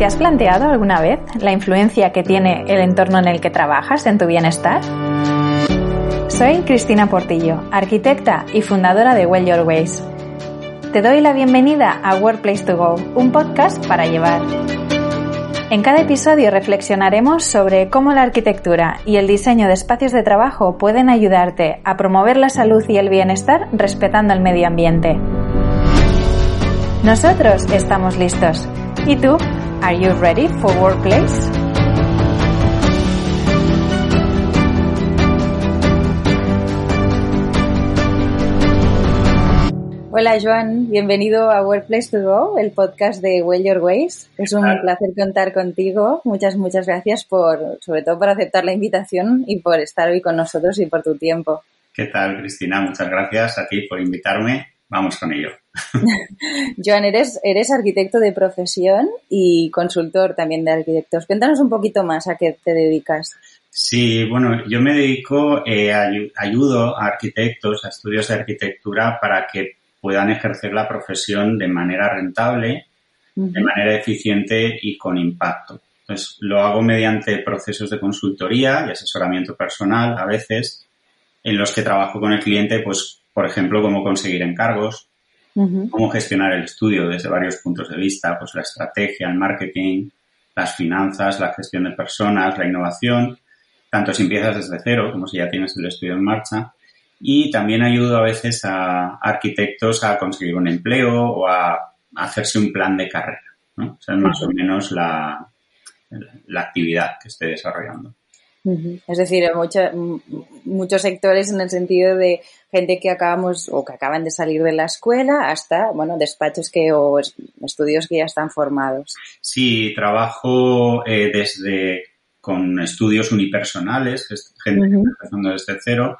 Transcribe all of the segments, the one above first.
¿Te has planteado alguna vez la influencia que tiene el entorno en el que trabajas en tu bienestar? Soy Cristina Portillo, arquitecta y fundadora de Well Your Ways. Te doy la bienvenida a Workplace to Go, un podcast para llevar. En cada episodio reflexionaremos sobre cómo la arquitectura y el diseño de espacios de trabajo pueden ayudarte a promover la salud y el bienestar respetando el medio ambiente. Nosotros estamos listos. ¿Y tú? Are you ready for workplace? Hola Joan, bienvenido a Workplace to Go, el podcast de Well Your Ways. Es un placer contar contigo. Muchas, muchas gracias por, sobre todo por aceptar la invitación y por estar hoy con nosotros y por tu tiempo. ¿Qué tal, Cristina? Muchas gracias a ti por invitarme. Vamos con ello. Joan, eres, eres arquitecto de profesión y consultor también de arquitectos. Cuéntanos un poquito más a qué te dedicas. Sí, bueno, yo me dedico, eh, ayudo a arquitectos, a estudios de arquitectura para que puedan ejercer la profesión de manera rentable, de manera eficiente y con impacto. Entonces, lo hago mediante procesos de consultoría y asesoramiento personal a veces, en los que trabajo con el cliente, pues, por ejemplo, cómo conseguir encargos, cómo gestionar el estudio desde varios puntos de vista, pues la estrategia, el marketing, las finanzas, la gestión de personas, la innovación, tanto si empiezas desde cero como si ya tienes el estudio en marcha, y también ayudo a veces a arquitectos a conseguir un empleo o a hacerse un plan de carrera. ¿no? O sea, es más o menos la, la actividad que estoy desarrollando. Es decir, muchos sectores en el sentido de gente que acabamos o que acaban de salir de la escuela hasta, bueno, despachos que o estudios que ya están formados. Sí, trabajo eh, desde con estudios unipersonales, gente que está empezando desde cero,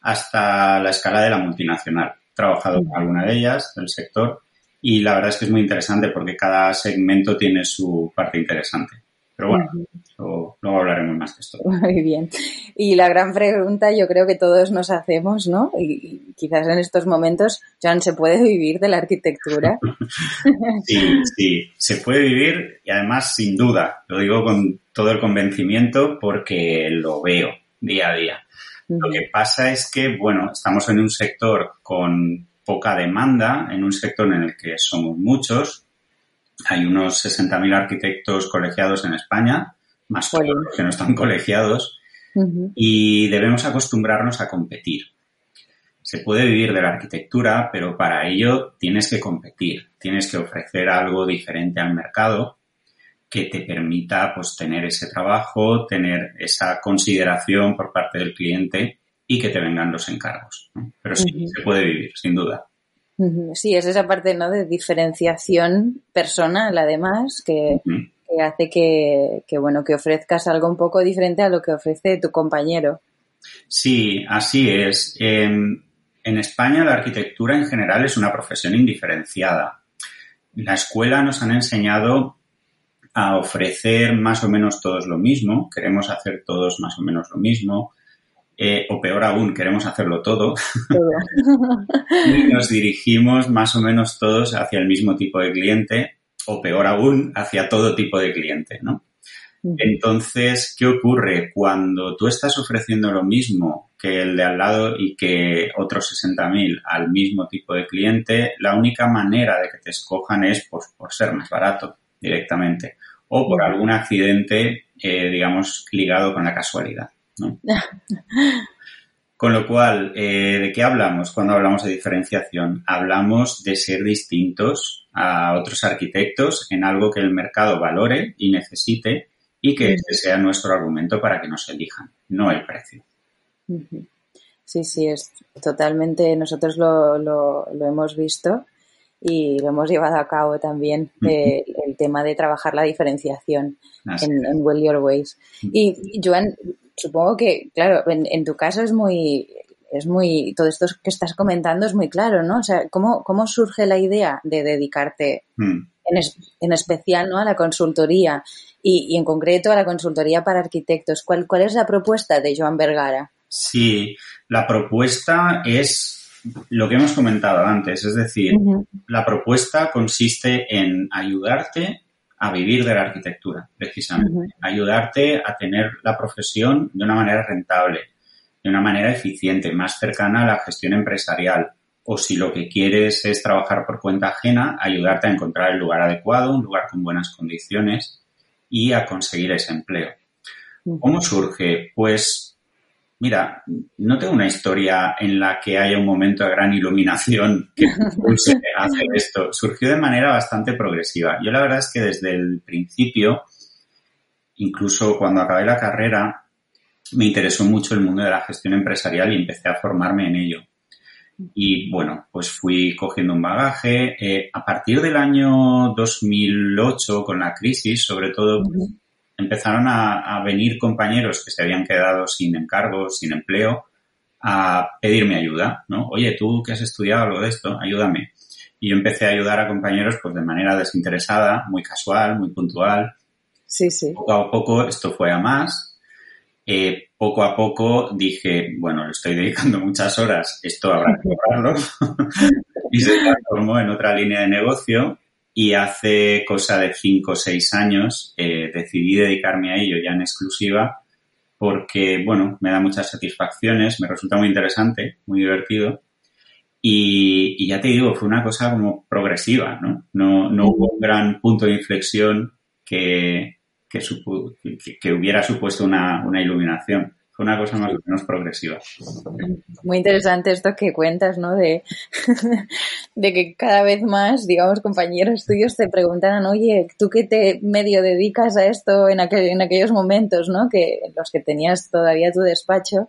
hasta la escala de la multinacional. He trabajado con alguna de ellas del sector y la verdad es que es muy interesante porque cada segmento tiene su parte interesante. Pero bueno, luego, hablaremos más de esto. Muy bien. Y la gran pregunta yo creo que todos nos hacemos, ¿no? Y, quizás en estos momentos, Joan, ¿se puede vivir de la arquitectura? sí, sí, se puede vivir y además sin duda, lo digo con todo el convencimiento porque lo veo día a día. Lo que pasa es que, bueno, estamos en un sector con poca demanda, en un sector en el que somos muchos. Hay unos 60.000 arquitectos colegiados en España, más que no están colegiados, y debemos acostumbrarnos a competir. Se puede vivir de la arquitectura, pero para ello tienes que competir, tienes que ofrecer algo diferente al mercado que te permita pues tener ese trabajo, tener esa consideración por parte del cliente y que te vengan los encargos. Pero sí, se puede vivir, sin duda. Sí, es esa parte ¿no? de diferenciación personal, además, que, hace que, bueno, que ofrezcas algo un poco diferente a lo que ofrece tu compañero. Sí, así es. en España la arquitectura en general es una profesión indiferenciada. En la escuela nos han enseñado a ofrecer más o menos todos lo mismo, queremos hacer todos más o menos lo mismo, eh, o peor aún, queremos hacerlo todo. y nos dirigimos más o menos todos hacia el mismo tipo de cliente, o peor aún, hacia todo tipo de cliente, ¿no? Entonces, ¿qué ocurre? Cuando tú estás ofreciendo lo mismo que el de al lado y que otros 60.000 al mismo tipo de cliente, la única manera de que te escojan es por, por ser más barato directamente o por algún accidente, eh, digamos, ligado con la casualidad. Con lo cual, eh, ¿de qué hablamos cuando hablamos de diferenciación? Hablamos de ser distintos a otros arquitectos en algo que el mercado valore y necesite y que ese sea nuestro argumento para que nos elijan, no el precio. Sí, sí, es totalmente, nosotros lo, lo, lo hemos visto y lo hemos llevado a cabo también, eh, el tema de trabajar la diferenciación en, en, Well Your Ways. Y Joan, supongo que, claro, en, tu caso es muy, es muy, todo esto que estás comentando es muy claro, ¿no? O sea, ¿cómo, cómo surge la idea de dedicarte mm. en, en, especial ¿no? a la consultoría y, y, en concreto a la consultoría para arquitectos? ¿Cuál, ¿Cuál es la propuesta de Joan Vergara? Sí, la propuesta es lo que hemos comentado antes, es decir, la propuesta consiste en ayudarte a vivir de la arquitectura, precisamente, ayudarte a tener la profesión de una manera rentable, de una manera eficiente, más cercana a la gestión empresarial. O si lo que quieres es trabajar por cuenta ajena, ayudarte a encontrar el lugar adecuado, un lugar con buenas condiciones y a conseguir ese empleo. ¿Cómo surge? Pues Mira, no tengo una historia en la que haya un momento de gran iluminación que impulse a hacer esto. Surgió de manera bastante progresiva. Yo la verdad es que desde el principio, incluso cuando acabé la carrera, me interesó mucho el mundo de la gestión empresarial y empecé a formarme en ello. Y bueno, pues fui cogiendo un bagaje. Eh, a partir del año 2008, con la crisis, sobre todo, empezaron a, venir compañeros que se habían quedado sin encargo, sin empleo, a pedirme ayuda, ¿no? Oye, tú que has estudiado algo de esto, ayúdame. Y yo empecé a ayudar a compañeros pues de manera desinteresada, muy casual, muy puntual. Sí, sí. Poco a poco esto fue a más. Eh, poco a poco dije, bueno, le estoy dedicando muchas horas, esto habrá que cobrarlo. y se transformó en otra línea de negocio y hace cosa de cinco o seis años eh, decidí dedicarme a ello ya en exclusiva porque, bueno, me da muchas satisfacciones, me resulta muy interesante, muy divertido. Y, ya te digo, fue una cosa como progresiva, ¿no? No, no hubo un gran punto de inflexión que, que, que, hubiera supuesto una, una iluminación fue una cosa más o menos progresiva. Muy interesante esto que cuentas, ¿no? De, de que cada vez más, digamos, compañeros tuyos te preguntan, oye, ¿tú qué te medio dedicas a esto en, aquel, en aquellos momentos, ¿no? Que los que tenías todavía tu despacho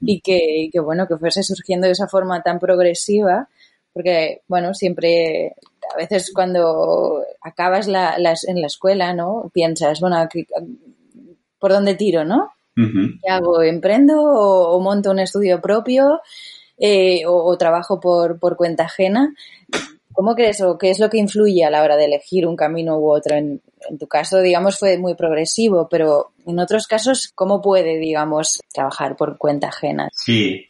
y que, que, bueno, que fuese surgiendo de esa forma tan progresiva, porque, bueno, siempre, a veces cuando acabas la, en la escuela, ¿no? Piensas, bueno, ¿por dónde tiro, no? ¿Qué hago? ¿Emprendo o, monto un estudio propio eh, o, trabajo por, por, cuenta ajena? ¿Cómo crees o qué es lo que influye a la hora de elegir un camino u otro? En, tu caso, digamos, fue muy progresivo, pero en otros casos, ¿cómo puede, digamos, trabajar por cuenta ajena? Sí,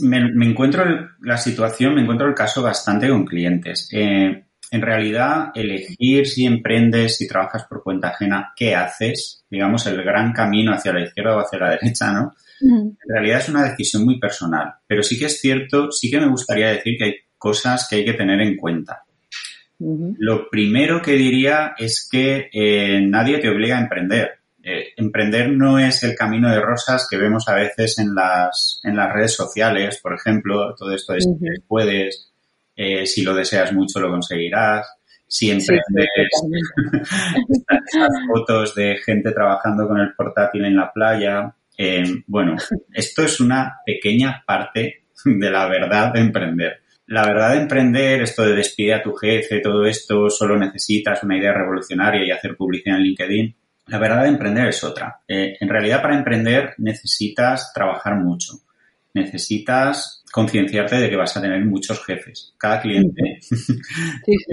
me, me, encuentro la situación, me encuentro el caso bastante con clientes. Eh, en realidad, elegir si emprendes, si trabajas por cuenta ajena, qué haces, digamos, el gran camino hacia la izquierda o hacia la derecha, ¿no? En realidad es una decisión muy personal, pero sí que es cierto, sí que me gustaría decir que hay cosas que hay que tener en cuenta. Lo primero que diría es que eh, nadie te obliga a emprender. Eh, emprender no es el camino de rosas que vemos a veces en las, en las redes sociales, por ejemplo, todo esto de si puedes, eh, si lo deseas mucho lo conseguirás, si emprendes fotos de gente trabajando con el portátil en la playa. Eh, bueno, esto es una pequeña parte de la verdad de emprender. La verdad de emprender, esto de despedir a tu jefe, todo esto, solo necesitas una idea revolucionaria y hacer publicidad en LinkedIn. La verdad de emprender es otra. Eh, en realidad, para emprender necesitas trabajar mucho. Necesitas concienciarte de que vas a tener muchos jefes. Cada cliente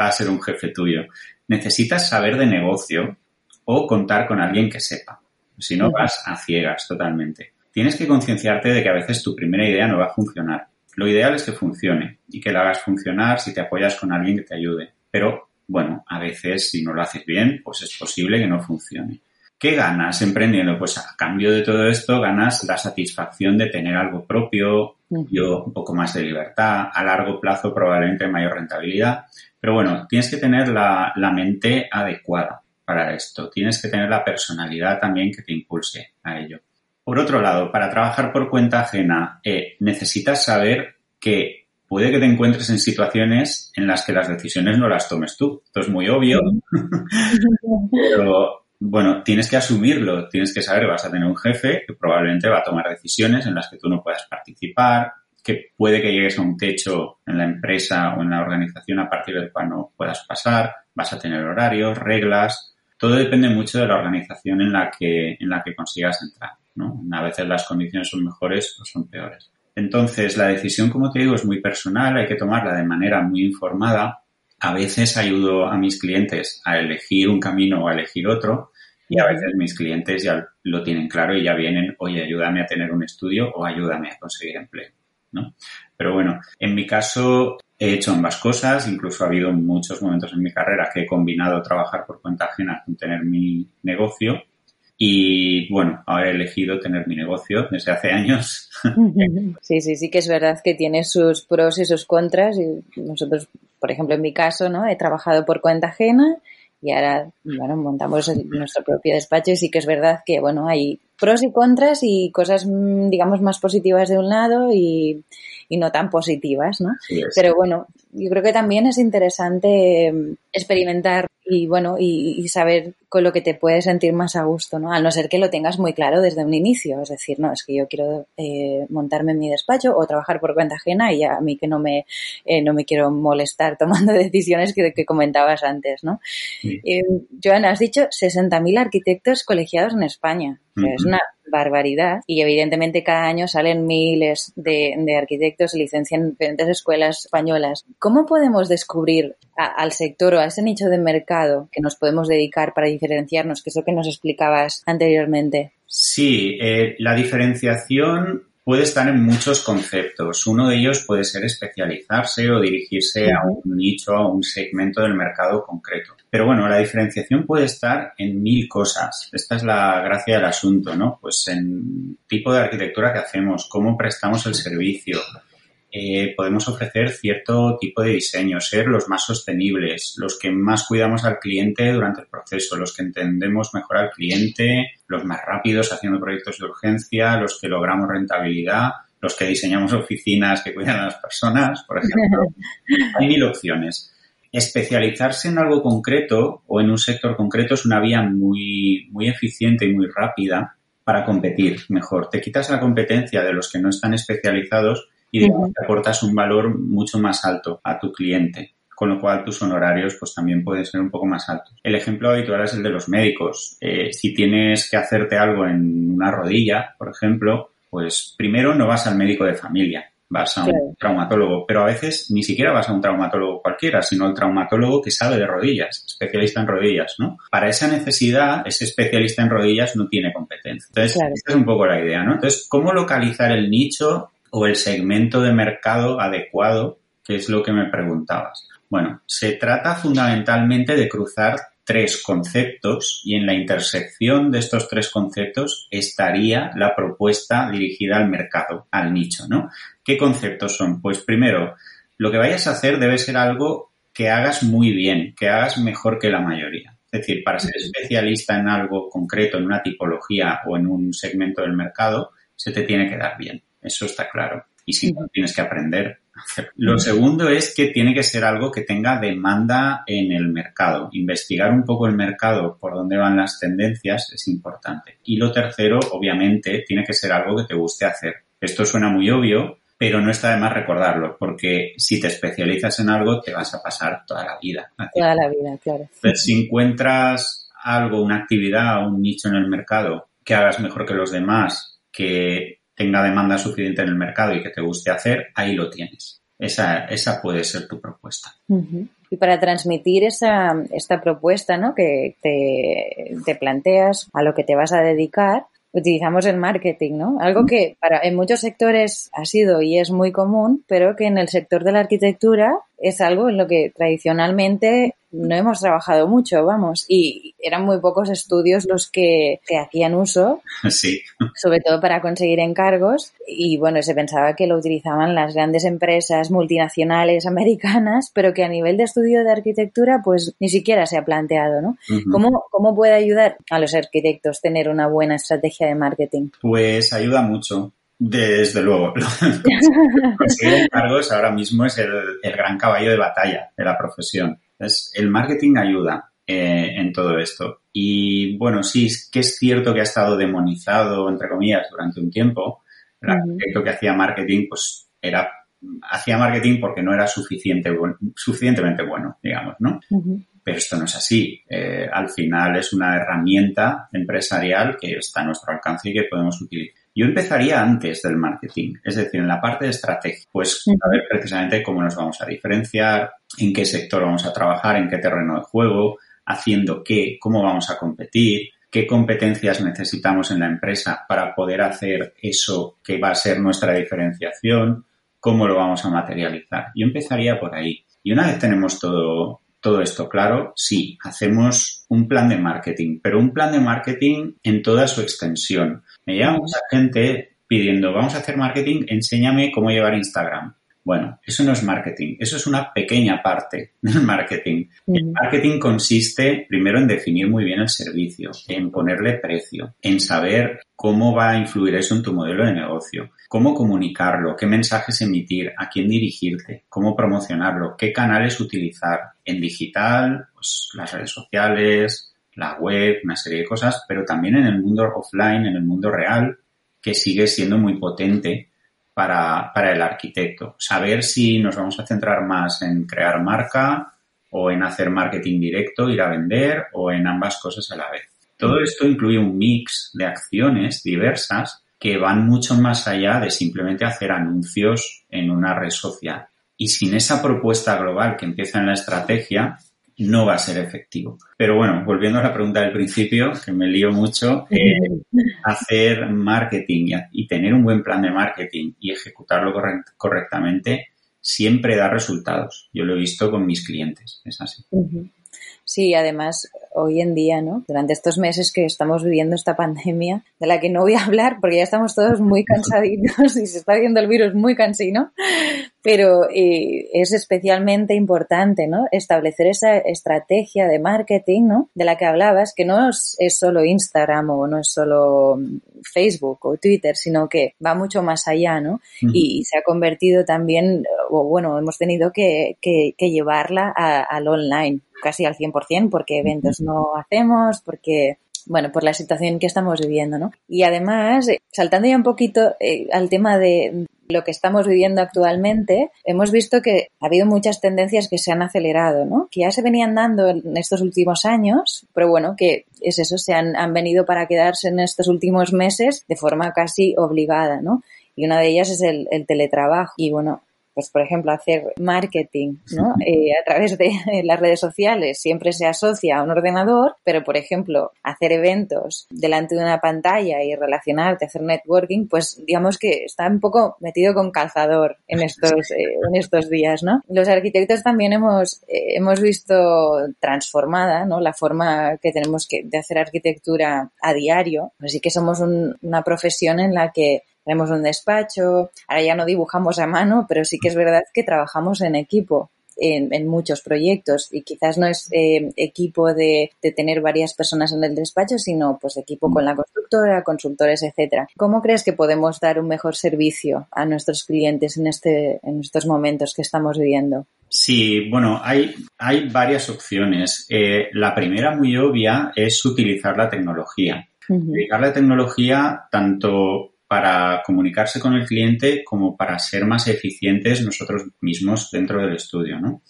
va a ser un jefe tuyo. Necesitas saber de negocio o contar con alguien que sepa. Si no, vas a ciegas totalmente. Tienes que concienciarte de que a veces tu primera idea no va a funcionar. Lo ideal es que funcione y que la hagas funcionar si te apoyas con alguien que te ayude. Pero, bueno, a veces si no lo haces bien, pues es posible que no funcione. ¿Qué ganas emprendiendo? Pues a cambio de todo esto ganas la satisfacción de tener algo propio, yo un poco más de libertad, a largo plazo probablemente mayor rentabilidad, pero bueno, tienes que tener la, mente adecuada para esto, tienes que tener la personalidad también que te impulse a ello. Por otro lado, para trabajar por cuenta ajena, eh, necesitas saber que puede que te encuentres en situaciones en las que las decisiones no las tomes tú. Esto es muy obvio, pero bueno, tienes que asumirlo, tienes que saber vas a tener un jefe que probablemente va a tomar decisiones en las que tú no puedas participar, que puede que llegues a un techo en la empresa o en la organización a partir del cual no puedas pasar, vas a tener horarios, reglas, todo depende mucho de la organización en la que, en la que consigas entrar, ¿no? A veces las condiciones son mejores o son peores. Entonces, la decisión, como te digo, es muy personal, hay que tomarla de manera muy informada. A veces ayudo a mis clientes a elegir un camino o a elegir otro y a veces mis clientes ya lo tienen claro y ya vienen, oye, ayúdame a tener un estudio o ayúdame a conseguir empleo. ¿no? Pero bueno, en mi caso he hecho ambas cosas, incluso ha habido muchos momentos en mi carrera que he combinado trabajar por cuenta ajena con tener mi negocio y bueno, ahora he elegido tener mi negocio desde hace años. Sí, sí, sí que es verdad que tiene sus pros y sus contras. Y nosotros, por ejemplo, en mi caso, ¿no? He trabajado por cuenta ajena y ahora, bueno, montamos nuestro propio despacho y sí que es verdad que, bueno, hay pros y contras y cosas, mm, digamos, más positivas de un lado y, y no tan positivas, ¿no? Pero bueno, yo creo que también es interesante mm, experimentar y bueno, y, saber con lo que te puedes sentir más a gusto, ¿no? Al no ser que lo tengas muy claro desde un inicio, es decir, no, es que yo quiero eh, montarme en mi despacho o trabajar por cuenta ajena y a mí que no me, eh, no me quiero molestar tomando decisiones que, que comentabas antes, ¿no? Eh, Joana, has dicho 60.000 arquitectos colegiados en España. Es una barbaridad y evidentemente cada año salen miles de, arquitectos y en diferentes escuelas españolas. ¿Cómo podemos descubrir al sector o a ese nicho de mercado que nos podemos dedicar para diferenciarnos, que es lo que nos explicabas anteriormente? Sí, eh, la diferenciación puede estar en muchos conceptos. Uno de ellos puede ser especializarse o dirigirse a un nicho, a un segmento del mercado concreto. Pero bueno, la diferenciación puede estar en mil cosas. Esta es la gracia del asunto, ¿no? Pues en tipo de arquitectura que hacemos, cómo prestamos el servicio, eh, podemos ofrecer cierto tipo de diseño, ser los más sostenibles, los que más cuidamos al cliente durante el proceso, los que entendemos mejor al cliente, los más rápidos haciendo proyectos de urgencia, los que logramos rentabilidad, los que diseñamos oficinas que cuidan a las personas, por ejemplo. Hay mil opciones. Especializarse en algo concreto o en un sector concreto es una vía muy, muy eficiente y muy rápida para competir mejor. Te quitas la competencia de los que no están especializados y digamos, te aportas un valor mucho más alto a tu cliente con lo cual tus honorarios pues también pueden ser un poco más altos. El ejemplo habitual es el de los médicos. Eh, si tienes que hacerte algo en una rodilla, por ejemplo, pues primero no vas al médico de familia, vas a un traumatólogo, pero a veces ni siquiera vas a un traumatólogo cualquiera, sino al traumatólogo que sabe de rodillas, especialista en rodillas, ¿no? Para esa necesidad, ese especialista en rodillas no tiene competencia. Entonces, esta es un poco la idea, ¿no? Entonces, ¿cómo localizar el nicho o el segmento de mercado adecuado, que es lo que me preguntabas. Bueno, se trata fundamentalmente de cruzar tres conceptos y en la intersección de estos tres conceptos estaría la propuesta dirigida al mercado, al nicho, ¿no? ¿Qué conceptos son? Pues primero, lo que vayas a hacer debe ser algo que hagas muy bien, que hagas mejor que la mayoría. Es decir, para ser especialista en algo concreto, en una tipología o en un segmento del mercado, se te tiene que dar bien. Eso está claro. Y si no, tienes que aprender a hacerlo. Lo segundo es que tiene que ser algo que tenga demanda en el mercado. Investigar un poco el mercado, por dónde van las tendencias, es importante. Y lo tercero, obviamente, tiene que ser algo que te guste hacer. Esto suena muy obvio, pero no está de más recordarlo, porque si te especializas en algo, te vas a pasar toda la vida. Toda la vida, claro. si encuentras algo, una actividad, un nicho en el mercado que hagas mejor que los demás, que tenga demanda suficiente en el mercado y que te guste hacer, ahí lo tienes. Esa, esa puede ser tu propuesta. Y para transmitir esa, esta propuesta ¿no? que te, te, planteas, a lo que te vas a dedicar, utilizamos el marketing, ¿no? Algo que para, en muchos sectores ha sido y es muy común, pero que en el sector de la arquitectura es algo en lo que tradicionalmente no hemos trabajado mucho, vamos, y eran muy pocos estudios los que, hacían uso, sí. sobre todo para conseguir encargos, y bueno, se pensaba que lo utilizaban las grandes empresas multinacionales americanas, pero que a nivel de estudio de arquitectura, pues ni siquiera se ha planteado, ¿no? ¿Cómo, ¿Cómo puede ayudar a los arquitectos tener una buena estrategia de marketing? Pues ayuda mucho. Desde luego. Conseguir encargos ahora mismo es el, gran caballo de batalla de la profesión. el marketing ayuda eh, en todo esto. Y bueno, sí, es que es cierto que ha estado demonizado, entre comillas, durante un tiempo. El arquitecto que hacía marketing, pues era hacía marketing porque no era suficiente, suficientemente bueno, digamos, ¿no? Pero esto no es así. Eh, al final es una herramienta empresarial que está a nuestro alcance y que podemos utilizar. Yo empezaría antes del marketing, es decir, en la parte de estrategia, pues a ver precisamente cómo nos vamos a diferenciar, en qué sector vamos a trabajar, en qué terreno de juego, haciendo qué, cómo vamos a competir, qué competencias necesitamos en la empresa para poder hacer eso que va a ser nuestra diferenciación, cómo lo vamos a materializar. Yo empezaría por ahí. Y una vez tenemos todo, todo esto claro, sí, hacemos un plan de marketing, pero un plan de marketing en toda su extensión. Me llama mucha gente pidiendo, vamos a hacer marketing, enséñame cómo llevar Instagram. Bueno, eso no es marketing, eso es una pequeña parte del marketing. El marketing consiste primero en definir muy bien el servicio, en ponerle precio, en saber cómo va a influir eso en tu modelo de negocio, cómo comunicarlo, qué mensajes emitir, a quién dirigirte, cómo promocionarlo, qué canales utilizar en digital, pues las redes sociales, la web, una serie de cosas, pero también en el mundo offline, en el mundo real, que sigue siendo muy potente para, para el arquitecto. Saber si nos vamos a centrar más en crear marca o en hacer marketing directo, ir a vender o en ambas cosas a la vez. Todo esto incluye un mix de acciones diversas que van mucho más allá de simplemente hacer anuncios en una red social. Y sin esa propuesta global que empieza en la estrategia, no va a ser efectivo. Pero bueno, volviendo a la pregunta del principio, que me lío mucho, eh, hacer marketing y, tener un buen plan de marketing y ejecutarlo correctamente siempre da resultados. Yo lo he visto con mis clientes, es así. Sí, además, hoy en día, ¿no? Durante estos meses que estamos viviendo esta pandemia, de la que no voy a hablar porque ya estamos todos muy cansaditos y se está viendo el virus muy cansino, pero eh, es especialmente importante, ¿no? Establecer esa estrategia de marketing, ¿no? De la que hablabas, que no es, solo Instagram o no es solo Facebook o Twitter, sino que va mucho más allá, ¿no? y, se ha convertido también, o bueno, hemos tenido que, que, llevarla al online casi al 100% porque eventos no hacemos, porque bueno, por la situación que estamos viviendo, ¿no? Y además, eh, saltando ya un poquito eh, al tema de lo que estamos viviendo actualmente, hemos visto que ha habido muchas tendencias que se han acelerado, ¿no? Que ya se venían dando en estos últimos años, pero bueno, que es eso, se han, han venido para quedarse en estos últimos meses de forma casi obligada, ¿no? Y una de ellas es el, el teletrabajo. Y bueno, pues por ejemplo, hacer marketing ¿no? Eh, a través de las redes sociales siempre se asocia a un ordenador, pero por ejemplo, hacer eventos delante de una pantalla y relacionarte, hacer networking, pues digamos que está un poco metido con calzador en estos, eh, en estos días, ¿no? Los arquitectos también hemos, eh, hemos visto transformada, ¿no? La forma que tenemos que, de hacer arquitectura a diario. Así que somos una profesión en la que tenemos un despacho, ahora ya no dibujamos a mano, pero sí que es verdad que trabajamos en equipo. En, muchos proyectos y quizás no es eh, equipo de, tener varias personas en el despacho, sino pues equipo con la constructora, consultores, etcétera. ¿Cómo crees que podemos dar un mejor servicio a nuestros clientes en este en estos momentos que estamos viviendo? Sí, bueno, hay, hay varias opciones. Eh, la primera muy obvia es utilizar la tecnología. Utilizar la tecnología tanto para comunicarse con el cliente como para ser más eficientes nosotros mismos dentro del estudio, ¿no?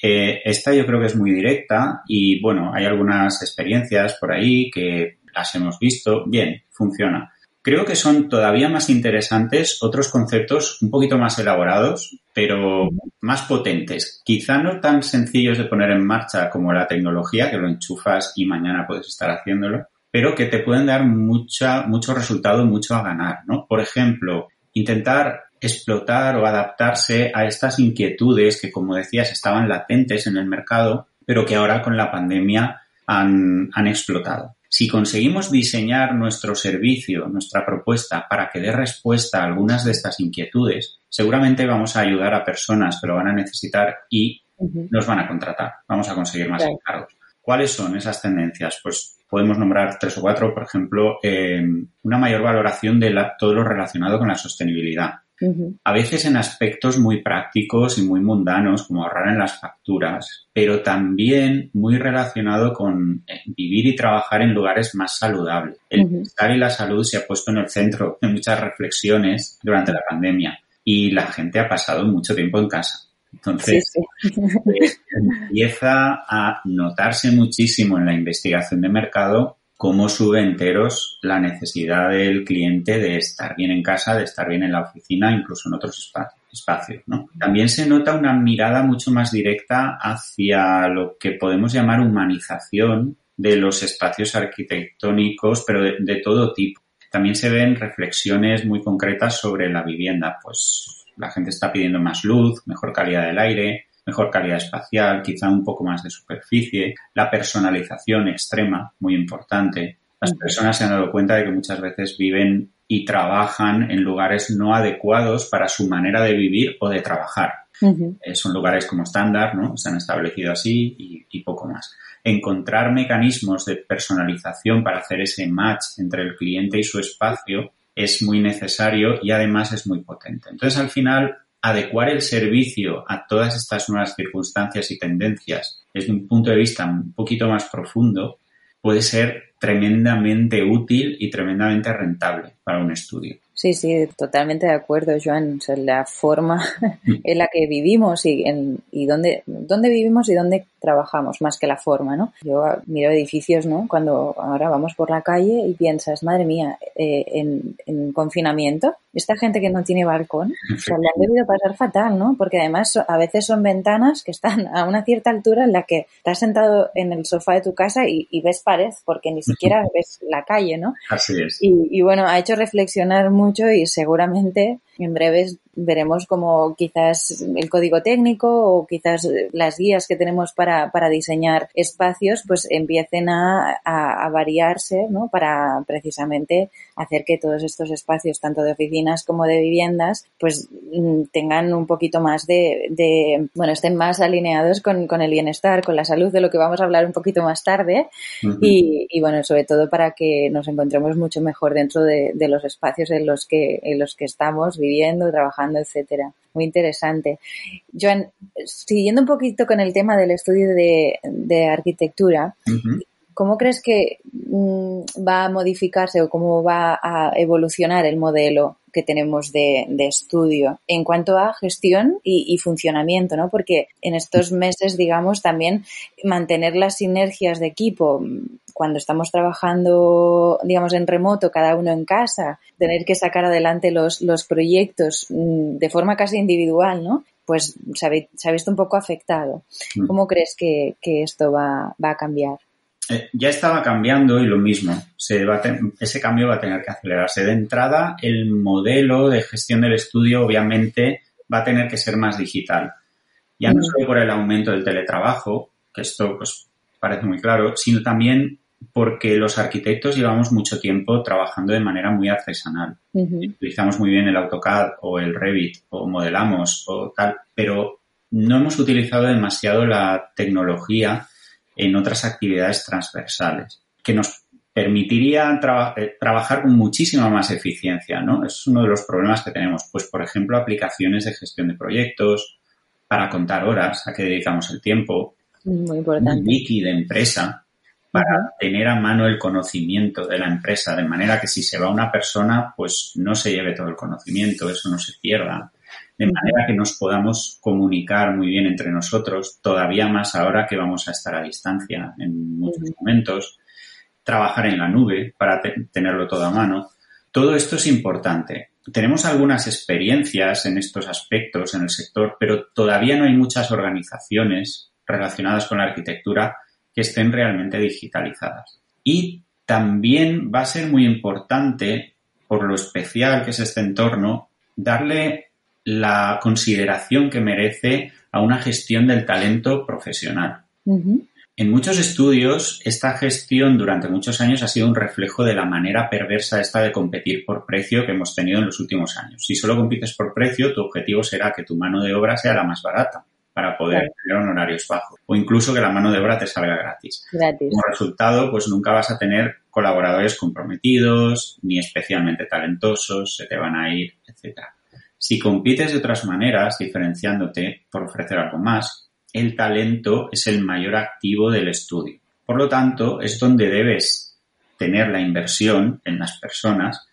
Eh, esta yo creo que es muy directa y bueno, hay algunas experiencias por ahí que las hemos visto. Bien, funciona. Creo que son todavía más interesantes otros conceptos un poquito más elaborados, pero más potentes. Quizá no tan sencillos de poner en marcha como la tecnología, que lo enchufas y mañana puedes estar haciéndolo, pero que te pueden dar mucha, mucho resultado, mucho a ganar, ¿no? Por ejemplo, intentar explotar o adaptarse a estas inquietudes que, como decías, estaban latentes en el mercado, pero que ahora con la pandemia han, han explotado. Si conseguimos diseñar nuestro servicio, nuestra propuesta, para que dé respuesta a algunas de estas inquietudes, seguramente vamos a ayudar a personas que lo van a necesitar y nos van a contratar. Vamos a conseguir más encargos. ¿Cuáles son esas tendencias? Pues podemos nombrar tres o cuatro, por ejemplo, eh, una mayor valoración de todo lo relacionado con la sostenibilidad. A veces en aspectos muy prácticos y muy mundanos, como ahorrar en las facturas, pero también muy relacionado con eh, vivir y trabajar en lugares más saludables. El bienestar y la salud se ha puesto en el centro de muchas reflexiones durante la pandemia. y la gente ha pasado mucho tiempo en casa. Entonces, eh, empieza a notarse muchísimo en la investigación de mercado cómo sube enteros la necesidad del cliente de estar bien en casa, de estar bien en la oficina, incluso en otros espacios. ¿no? También se nota una mirada mucho más directa hacia lo que podemos llamar humanización de los espacios arquitectónicos, pero de, todo tipo. También se ven reflexiones muy concretas sobre la vivienda, pues la gente está pidiendo más luz, mejor calidad del aire, mejor calidad espacial, quizá un poco más de superficie, la personalización extrema, muy importante. Las personas se han dado cuenta de que muchas veces viven y trabajan en lugares no adecuados para su manera de vivir o de trabajar. Eh, son lugares como estándar, ¿no? Se han establecido así y, y, poco más. Encontrar mecanismos de personalización para hacer ese match entre el cliente y su espacio es muy necesario y además es muy potente. Entonces, al final, adecuar el servicio a todas estas nuevas circunstancias y tendencias desde un punto de vista un poquito más profundo puede ser tremendamente útil y tremendamente rentable para un estudio. Sí, sí, totalmente de acuerdo, Joan. O la forma en la que vivimos y, en, y dónde, dónde vivimos y dónde trabajamos, más que la forma, ¿no? Yo miro edificios, ¿no? Cuando ahora vamos por la calle y piensas, madre mía, eh, en, en, confinamiento, esta gente que no tiene balcón, o sea, le han debido pasar fatal, ¿no? Porque además a veces son ventanas que están a una cierta altura en la que estás sentado en el sofá de tu casa y, y ves pared, porque ni siquiera ves la calle, ¿no? Así es. Y, y bueno, ha hecho reflexionar mucho y seguramente en breves veremos como quizás el código técnico o quizás las guías que tenemos para, para diseñar espacios pues empiecen a, a, variarse ¿no? para precisamente hacer que todos estos espacios tanto de oficinas como de viviendas pues mm, tengan un poquito más de, de bueno estén más alineados con, con, el bienestar con la salud de lo que vamos a hablar un poquito más tarde y, y, bueno sobre todo para que nos encontremos mucho mejor dentro de, de los espacios en los que en los que estamos viviendo trabajando etcétera. Muy interesante. Joan, siguiendo un poquito con el tema del estudio de, arquitectura, ¿cómo crees que mm, va a modificarse o cómo va a evolucionar el modelo que tenemos de, estudio en cuanto a gestión y, funcionamiento, ¿no? Porque en estos meses, digamos, también mantener las sinergias de equipo cuando estamos trabajando, digamos, en remoto, cada uno en casa, tener que sacar adelante los, los proyectos mm, de forma casi individual, ¿no? Pues se ha, visto un poco afectado. Mm. ¿Cómo crees que, esto va, va a cambiar? Eh, ya estaba cambiando y lo mismo, se va ese cambio va a tener que acelerarse. De entrada, el modelo de gestión del estudio obviamente va a tener que ser más digital. Ya no solo por el aumento del teletrabajo, que esto pues parece muy claro, sino también porque los arquitectos llevamos mucho tiempo trabajando de manera muy artesanal. Utilizamos muy bien el AutoCAD o el Revit o modelamos o tal, pero no hemos utilizado demasiado la tecnología en otras actividades transversales, que nos permitiría eh, trabajar con muchísima más eficiencia, ¿no? Es uno de los problemas que tenemos. Pues, por ejemplo, aplicaciones de gestión de proyectos, para contar horas, a qué dedicamos el tiempo. Muy importante. Un wiki de empresa, para tener a mano el conocimiento de la empresa, de manera que si se va una persona, pues no se lleve todo el conocimiento, eso no se pierda de manera que nos podamos comunicar muy bien entre nosotros, todavía más ahora que vamos a estar a distancia en muchos momentos, trabajar en la nube para tenerlo todo a mano. Todo esto es importante. Tenemos algunas experiencias en estos aspectos en el sector, pero todavía no hay muchas organizaciones relacionadas con la arquitectura que estén realmente digitalizadas. Y también va a ser muy importante, por lo especial que es este entorno, darle la consideración que merece a una gestión del talento profesional. En muchos estudios, esta gestión durante muchos años ha sido un reflejo de la manera perversa esta de competir por precio que hemos tenido en los últimos años. Si solo compites por precio, tu objetivo será que tu mano de obra sea la más barata para poder tener honorarios bajos o incluso que la mano de obra te salga gratis. gratis. Como resultado, pues nunca vas a tener colaboradores comprometidos ni especialmente talentosos, se te van a ir, etcétera. Si compites de otras maneras, diferenciándote por ofrecer algo más, el talento es el mayor activo del estudio. Por lo tanto, es donde debes tener la inversión en las personas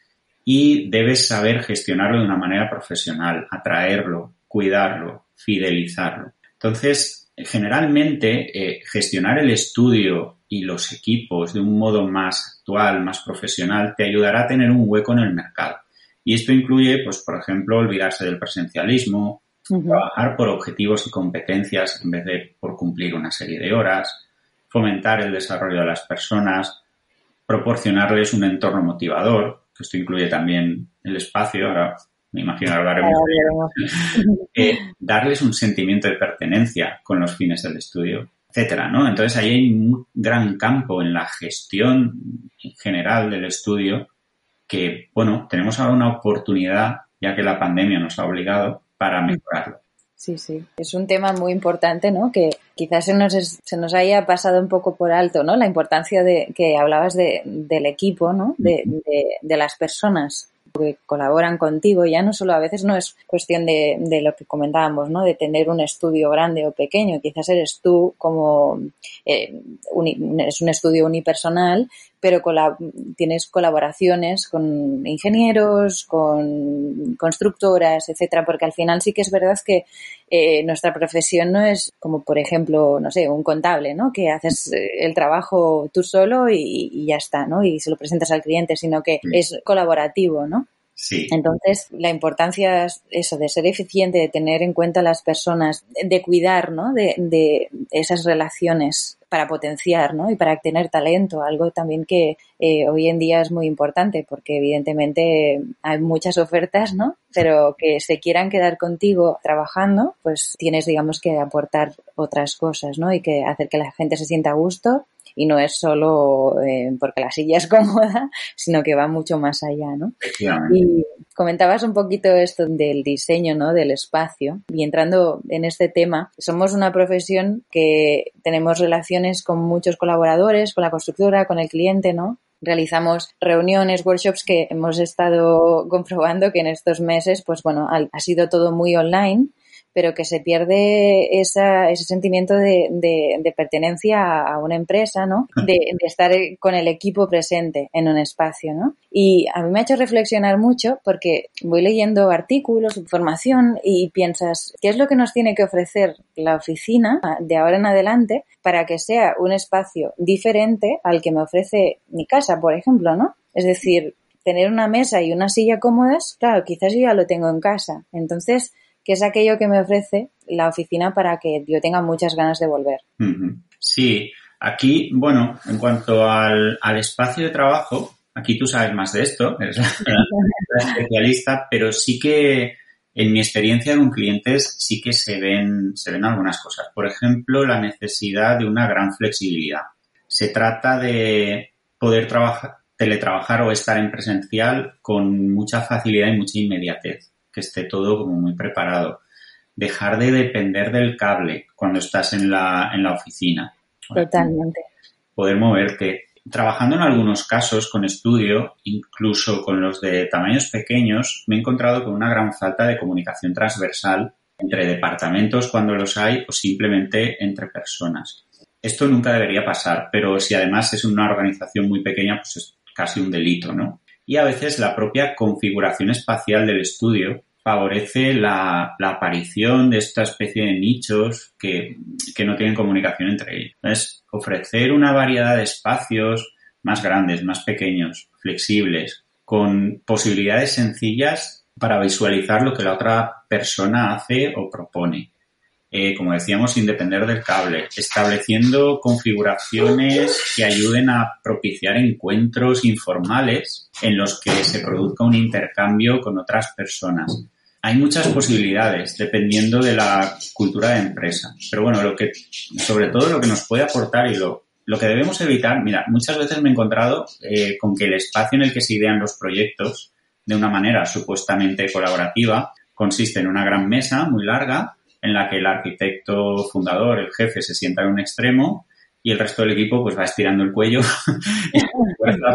y debes saber gestionarlo de una manera profesional, atraerlo, cuidarlo, fidelizarlo. Entonces, generalmente, eh, gestionar el estudio y los equipos de un modo más actual, más profesional, te ayudará a tener un hueco en el mercado. Y esto incluye, pues, por ejemplo, olvidarse del presencialismo, trabajar por objetivos y competencias en vez de por cumplir una serie de horas, fomentar el desarrollo de las personas, proporcionarles un entorno motivador, que esto incluye también el espacio, ahora me imagino hablaremos de eh, darles un sentimiento de pertenencia con los fines del estudio, etcétera, ¿no? Entonces ahí hay un gran campo en la gestión general del estudio que, bueno, tenemos ahora una oportunidad, ya que la pandemia nos ha obligado, para mejorarlo. Sí, sí. Es un tema muy importante, ¿no? Que quizás se nos, se nos haya pasado un poco por alto, ¿no? La importancia de que hablabas de, del equipo, ¿no? De, de, de las personas que colaboran contigo, ya no solo a veces no es cuestión de, de, lo que comentábamos, ¿no? De tener un estudio grande o pequeño, quizás eres tú como, eh, es un estudio unipersonal, pero tienes colaboraciones con ingenieros, con constructoras, etcétera, porque al final sí que es verdad que eh, nuestra profesión no es como, por ejemplo, no sé, un contable, ¿no? Que haces eh, el trabajo tú solo y, y ya está, ¿no? Y se lo presentas al cliente, sino que es colaborativo, ¿no? Sí. Entonces, la importancia es eso, de ser eficiente, de tener en cuenta a las personas, de cuidar, ¿no? De, de esas relaciones para potenciar, ¿no? Y para tener talento, algo también que eh, hoy en día es muy importante, porque evidentemente hay muchas ofertas, ¿no? Pero que se quieran quedar contigo trabajando, pues tienes, digamos, que aportar otras cosas, ¿no? Y que hacer que la gente se sienta a gusto y no es solo eh, porque la silla es cómoda, sino que va mucho más allá, ¿no? Y comentabas un poquito esto del diseño, ¿no? Del espacio y entrando en este tema, somos una profesión que tenemos relaciones con muchos colaboradores, con la constructora, con el cliente, ¿no? realizamos reuniones, workshops que hemos estado comprobando que en estos meses, pues bueno, ha sido todo muy online pero que se pierde esa, ese sentimiento de, de, pertenencia a una empresa, ¿no? De, de, estar con el equipo presente en un espacio, ¿no? Y a mí me ha hecho reflexionar mucho porque voy leyendo artículos, información y piensas, ¿qué es lo que nos tiene que ofrecer la oficina de ahora en adelante para que sea un espacio diferente al que me ofrece mi casa, por ejemplo, ¿no? Es decir, tener una mesa y una silla cómodas, claro, quizás yo ya lo tengo en casa. Entonces, que es aquello que me ofrece la oficina para que yo tenga muchas ganas de volver. Sí, aquí, bueno, en cuanto al, espacio de trabajo, aquí tú sabes más de esto, eres la, especialista, pero sí que en mi experiencia con clientes sí que se ven, se ven algunas cosas. Por ejemplo, la necesidad de una gran flexibilidad. Se trata de poder trabajar, teletrabajar o estar en presencial con mucha facilidad y mucha inmediatez que esté todo como muy preparado. Dejar de depender del cable cuando estás en la, en la oficina. Totalmente. Poder moverte. Trabajando en algunos casos con estudio, incluso con los de tamaños pequeños, me he encontrado con una gran falta de comunicación transversal entre departamentos cuando los hay o simplemente entre personas. Esto nunca debería pasar, pero si además es una organización muy pequeña, pues es casi un delito, ¿no? Y a veces la propia configuración espacial del estudio favorece la, la aparición de esta especie de nichos que, que, no tienen comunicación entre ellos. Entonces, ofrecer una variedad de espacios más grandes, más pequeños, flexibles, con posibilidades sencillas para visualizar lo que la otra persona hace o propone eh, como decíamos, sin depender del cable, estableciendo configuraciones que ayuden a propiciar encuentros informales en los que se produzca un intercambio con otras personas. Hay muchas posibilidades dependiendo de la cultura de empresa, pero bueno, lo que, sobre todo lo que nos puede aportar y lo, lo que debemos evitar, mira, muchas veces me he encontrado eh, con que el espacio en el que se idean los proyectos de una manera supuestamente colaborativa consiste en una gran mesa muy larga en la que el arquitecto fundador, el jefe, se sienta en un extremo y el resto del equipo pues va estirando el cuello y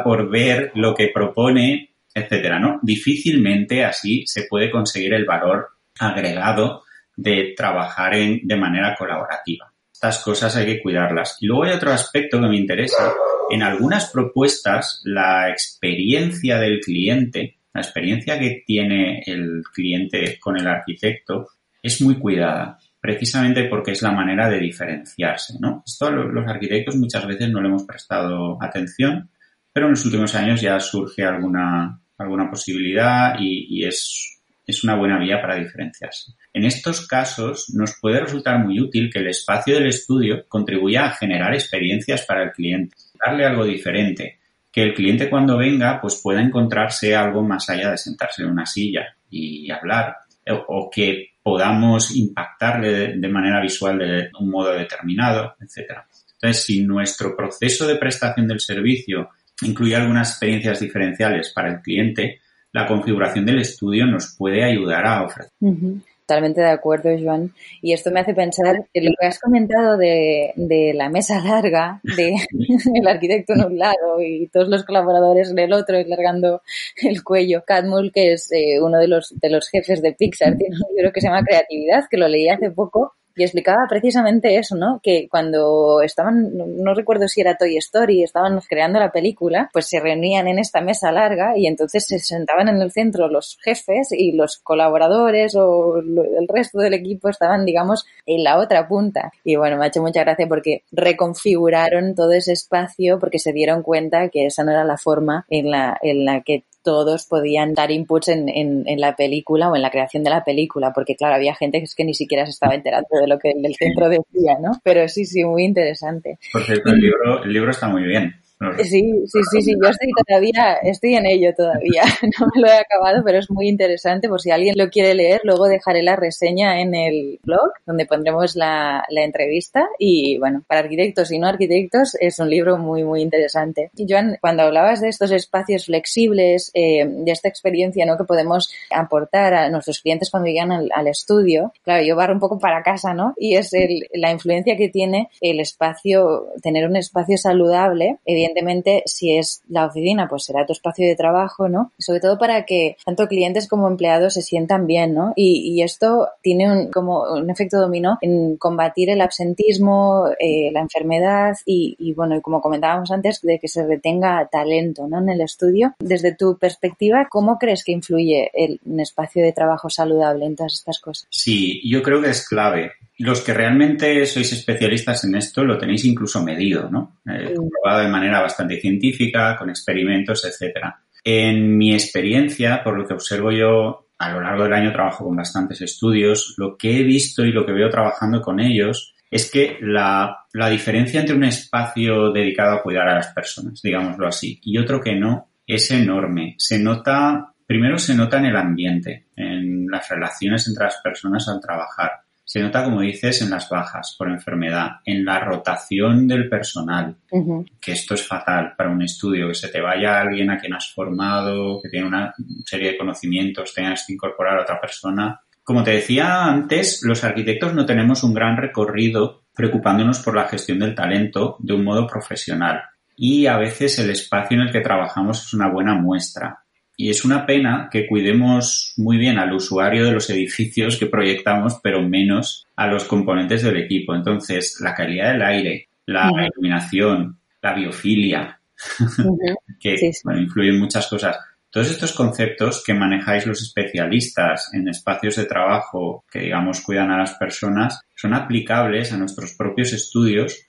por ver lo que propone, etcétera, ¿no? Difícilmente así se puede conseguir el valor agregado de trabajar en, de manera colaborativa. Estas cosas hay que cuidarlas. Y luego hay otro aspecto que me interesa. En algunas propuestas, la experiencia del cliente La experiencia que tiene el cliente con el arquitecto es muy cuidada, precisamente porque es la manera de diferenciarse, ¿no? Esto los arquitectos muchas veces no le hemos prestado atención, pero en los últimos años ya surge alguna, alguna posibilidad y, es, es una buena vía para diferenciarse. En estos casos nos puede resultar muy útil que el espacio del estudio contribuya a generar experiencias para el cliente, darle algo diferente, que el cliente cuando venga pues pueda encontrarse algo más allá de sentarse en una silla y hablar o, que podamos impactarle de, manera visual de un modo determinado, etcétera. Entonces, si nuestro proceso de prestación del servicio incluye algunas experiencias diferenciales para el cliente, la configuración del estudio nos puede ayudar a ofrecer. Totalmente de acuerdo, Joan. Y esto me hace pensar que lo que has comentado de, de la mesa larga, de el arquitecto en un lado y todos los colaboradores en el otro, largando el cuello. Cadmull, que es eh, uno de los, de los jefes de Pixar, tiene un libro que se llama Creatividad, que lo leí hace poco y explicaba precisamente eso, ¿no? Que cuando estaban, no recuerdo si era Toy Story, estaban creando la película, pues se reunían en esta mesa larga y entonces se sentaban en el centro los jefes y los colaboradores o el resto del equipo estaban, digamos, en la otra punta. Y bueno, me ha hecho mucha gracia porque reconfiguraron todo ese espacio porque se dieron cuenta que esa no era la forma en la, en la que todos podían dar inputs en, en, la película o en la creación de la película, porque claro, había gente que es que ni siquiera se estaba enterando de lo que el centro decía, ¿no? Pero sí, sí, muy interesante. Por cierto, el libro, el libro está muy bien. Sí, sí, sí, sí, yo estoy todavía, estoy en ello todavía, no me lo he acabado, pero es muy interesante por si alguien lo quiere leer, luego dejaré la reseña en el blog donde pondremos la, la entrevista y bueno, para arquitectos y no arquitectos es un libro muy, muy interesante. Y Joan, cuando hablabas de estos espacios flexibles, eh, de esta experiencia ¿no? que podemos aportar a nuestros clientes cuando llegan al, al, estudio, claro, yo barro un poco para casa, ¿no? Y es el, la influencia que tiene el espacio, tener un espacio saludable, evidentemente, si es la oficina, pues será tu espacio de trabajo, ¿no? sobre todo para que tanto clientes como empleados se sientan bien, ¿no? Y, esto tiene un, como un efecto dominó en combatir el absentismo, eh, la enfermedad y, bueno, y como comentábamos antes, de que se retenga talento, ¿no? En el estudio. Desde tu perspectiva, ¿cómo crees que influye el, un espacio de trabajo saludable en todas estas cosas? Sí, yo creo que es clave. Los que realmente sois especialistas en esto lo tenéis incluso medido, ¿no? Eh, comprobado de manera bastante científica, con experimentos, etcétera. En mi experiencia, por lo que observo yo a lo largo del año trabajo con bastantes estudios, lo que he visto y lo que veo trabajando con ellos es que la, la diferencia entre un espacio dedicado a cuidar a las personas, digámoslo así, y otro que no, es enorme. Se nota, primero se nota en el ambiente, en las relaciones entre las personas al trabajar. Se nota, como dices, en las bajas por enfermedad, en la rotación del personal, que esto es fatal para un estudio, que se te vaya alguien a quien has formado, que tiene una serie de conocimientos, tengas que incorporar a otra persona. Como te decía antes, los arquitectos no tenemos un gran recorrido preocupándonos por la gestión del talento de un modo profesional. Y a veces el espacio en el que trabajamos es una buena muestra. Y es una pena que cuidemos muy bien al usuario de los edificios que proyectamos, pero menos a los componentes del equipo. Entonces, la calidad del aire, la iluminación, la biofilia, que influyen muchas cosas. Todos estos conceptos que manejáis los especialistas en espacios de trabajo que, digamos, cuidan a las personas, son aplicables a nuestros propios estudios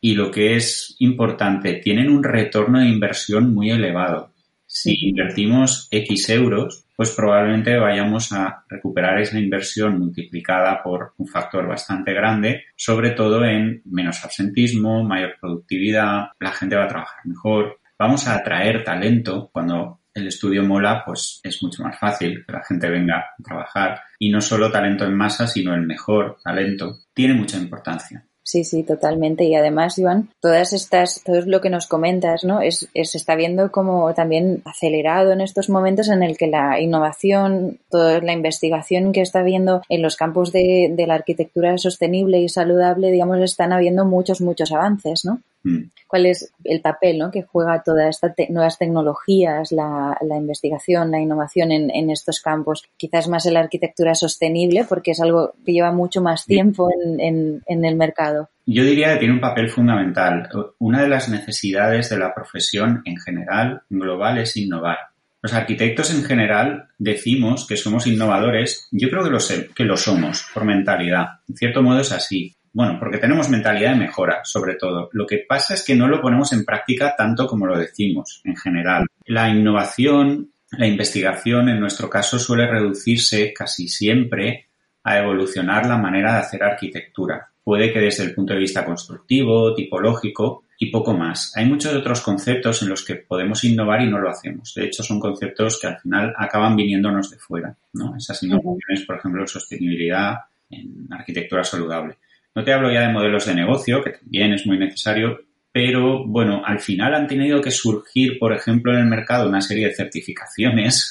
y lo que es importante, tienen un retorno de inversión muy elevado si invertimos X euros, pues probablemente vayamos a recuperar esa inversión multiplicada por un factor bastante grande, sobre todo en menos absentismo, mayor productividad, la gente va a trabajar mejor, vamos a atraer talento cuando el estudio mola, pues es mucho más fácil que la gente venga a trabajar. Y no solo talento en masa, sino el mejor talento. Tiene mucha importancia. Sí, sí, totalmente. Y además, Iván, todas estas, todo lo que nos comentas, ¿no? Es, se está viendo como también acelerado en estos momentos en el que la innovación, toda la investigación que está habiendo en los campos de, de la arquitectura sostenible y saludable, digamos, están habiendo muchos, muchos avances, ¿no? Mm. ¿Cuál es el papel ¿no? que juega todas estas nuevas tecnologías, la, investigación, la innovación en, estos campos? Quizás más en la arquitectura sostenible, porque es algo que lleva mucho más tiempo en, el mercado. Yo diría que tiene un papel fundamental. Una de las necesidades de la profesión en general, global, es innovar. los arquitectos en general decimos que somos innovadores. Yo creo que lo, sé, que lo somos por mentalidad. En cierto modo es así. Bueno, porque tenemos mentalidad de mejora, sobre todo. Lo que pasa es que no lo ponemos en práctica tanto como lo decimos en general. La innovación, la investigación, en nuestro caso, suele reducirse casi siempre a evolucionar la manera de hacer arquitectura. Puede que desde el punto de vista constructivo, tipológico y poco más. Hay muchos otros conceptos en los que podemos innovar y no lo hacemos. De hecho, son conceptos que al final acaban viniéndonos de fuera. ¿no? Esas innovaciones, por ejemplo, sostenibilidad en arquitectura saludable. No te hablo ya de modelos de negocio, que también es muy necesario, pero bueno, al final han tenido que surgir, por ejemplo, en el mercado una serie de certificaciones,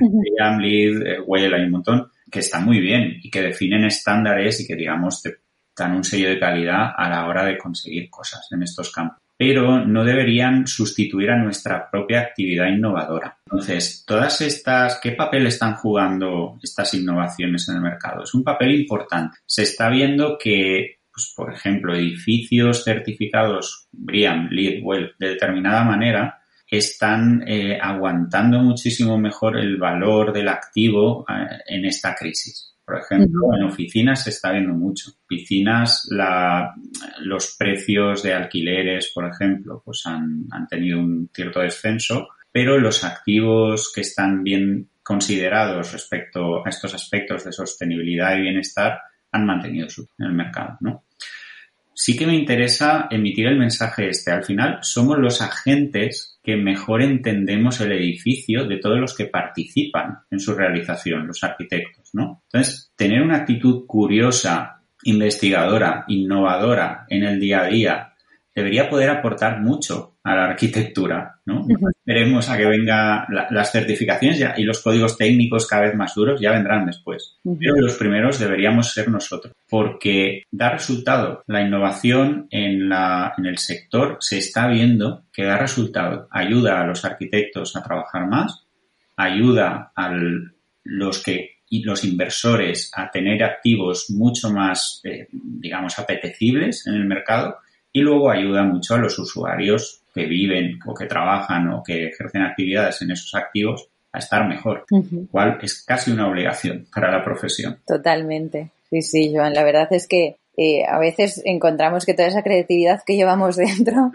de AMLID, eh, Well, hay un montón, que están muy bien y que definen estándares y que, digamos, te dan un sello de calidad a la hora de conseguir cosas en estos campos. Pero no deberían sustituir a nuestra propia actividad innovadora. Entonces, todas estas, ¿qué papel están jugando estas innovaciones en el mercado? Es un papel importante. Se está viendo que, pues, por ejemplo, edificios certificados BRIAM, LEED, WELL, de determinada manera, están eh, aguantando muchísimo mejor el valor del activo eh, en esta crisis. Por ejemplo, en oficinas se está viendo mucho. Oficinas, la, los precios de alquileres, por ejemplo, pues han, han tenido un cierto descenso, pero los activos que están bien considerados respecto a estos aspectos de sostenibilidad y bienestar han mantenido su en el mercado, ¿no? Sí que me interesa emitir el mensaje este. Al final, somos los agentes que mejor entendemos el edificio de todos los que participan en su realización, los arquitectos, ¿no? Entonces, tener una actitud curiosa, investigadora, innovadora en el día a día, debería poder aportar mucho a la arquitectura, ¿no? Esperemos a que venga las certificaciones ya, y los códigos técnicos cada vez más duros ya vendrán después. Pero los primeros deberíamos ser nosotros, porque da resultado. La innovación en, la, en el sector se está viendo que da resultado. Ayuda a los arquitectos a trabajar más, ayuda a los que y los inversores a tener activos mucho más, eh, digamos, apetecibles en el mercado y luego ayuda mucho a los usuarios que viven o que trabajan o que ejercen actividades en esos activos a estar mejor, cual es casi una obligación para la profesión. Totalmente. Sí, sí, Joan, la verdad es que eh, a veces encontramos que toda esa creatividad que llevamos dentro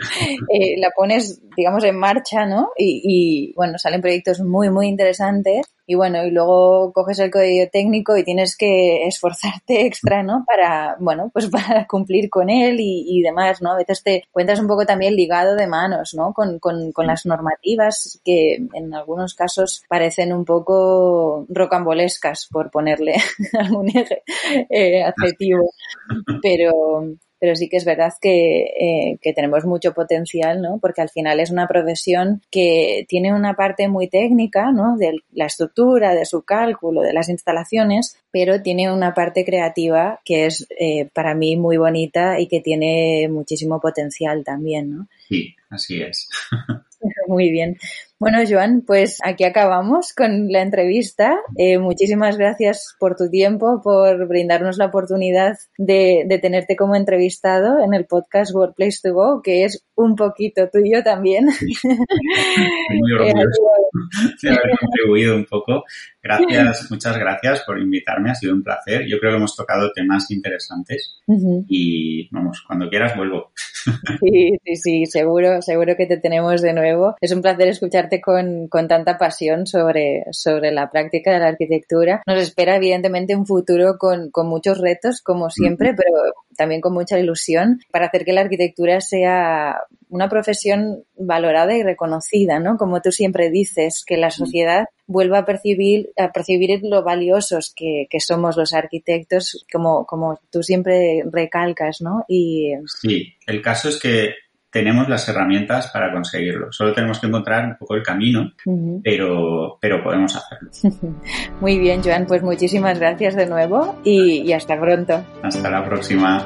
eh, la pones, digamos, en marcha, ¿no? Y, y, bueno, salen proyectos muy, muy interesantes y bueno, y luego coges el código técnico y tienes que esforzarte extra, ¿no? Para, bueno, pues para cumplir con él y, demás, ¿no? A veces te cuentas un poco también ligado de manos, ¿no? Con, con, con las normativas que en algunos casos parecen un poco rocambolescas, por ponerle algún eje eh, adjetivo. Pero, pero sí que es verdad que, eh, que, tenemos mucho potencial, ¿no? Porque al final es una profesión que tiene una parte muy técnica, ¿no? De la estructura, de su cálculo, de las instalaciones, pero tiene una parte creativa que es eh, para mí muy bonita y que tiene muchísimo potencial también, ¿no? Sí, así es. Muy bien. Bueno, Joan, pues aquí acabamos con la entrevista. Eh, muchísimas gracias por tu tiempo, por brindarnos la oportunidad de, de, tenerte como entrevistado en el podcast Workplace to Go, que es un poquito tuyo también. Muy orgulloso de haber contribuido un poco. Gracias, muchas gracias por invitarme, ha sido un placer. Yo creo que hemos tocado temas interesantes y vamos, cuando quieras vuelvo. Sí, sí, sí, seguro, seguro que te tenemos de nuevo. Es un placer escucharte con, con tanta pasión sobre, sobre la práctica de la arquitectura. Nos espera evidentemente un futuro con, con muchos retos, como siempre, pero también con mucha ilusión para hacer que la arquitectura sea una profesión valorada y reconocida, ¿no? Como tú siempre dices, que la sociedad vuelva a percibir, a percibir lo valiosos que, que somos los arquitectos, como, como tú siempre recalcas, ¿no? Y... Sí, el caso es que tenemos las herramientas para conseguirlo. Solo tenemos que encontrar un poco el camino, pero, pero podemos hacerlo. Muy bien, Joan, pues muchísimas gracias de nuevo y, y hasta pronto. Hasta la próxima.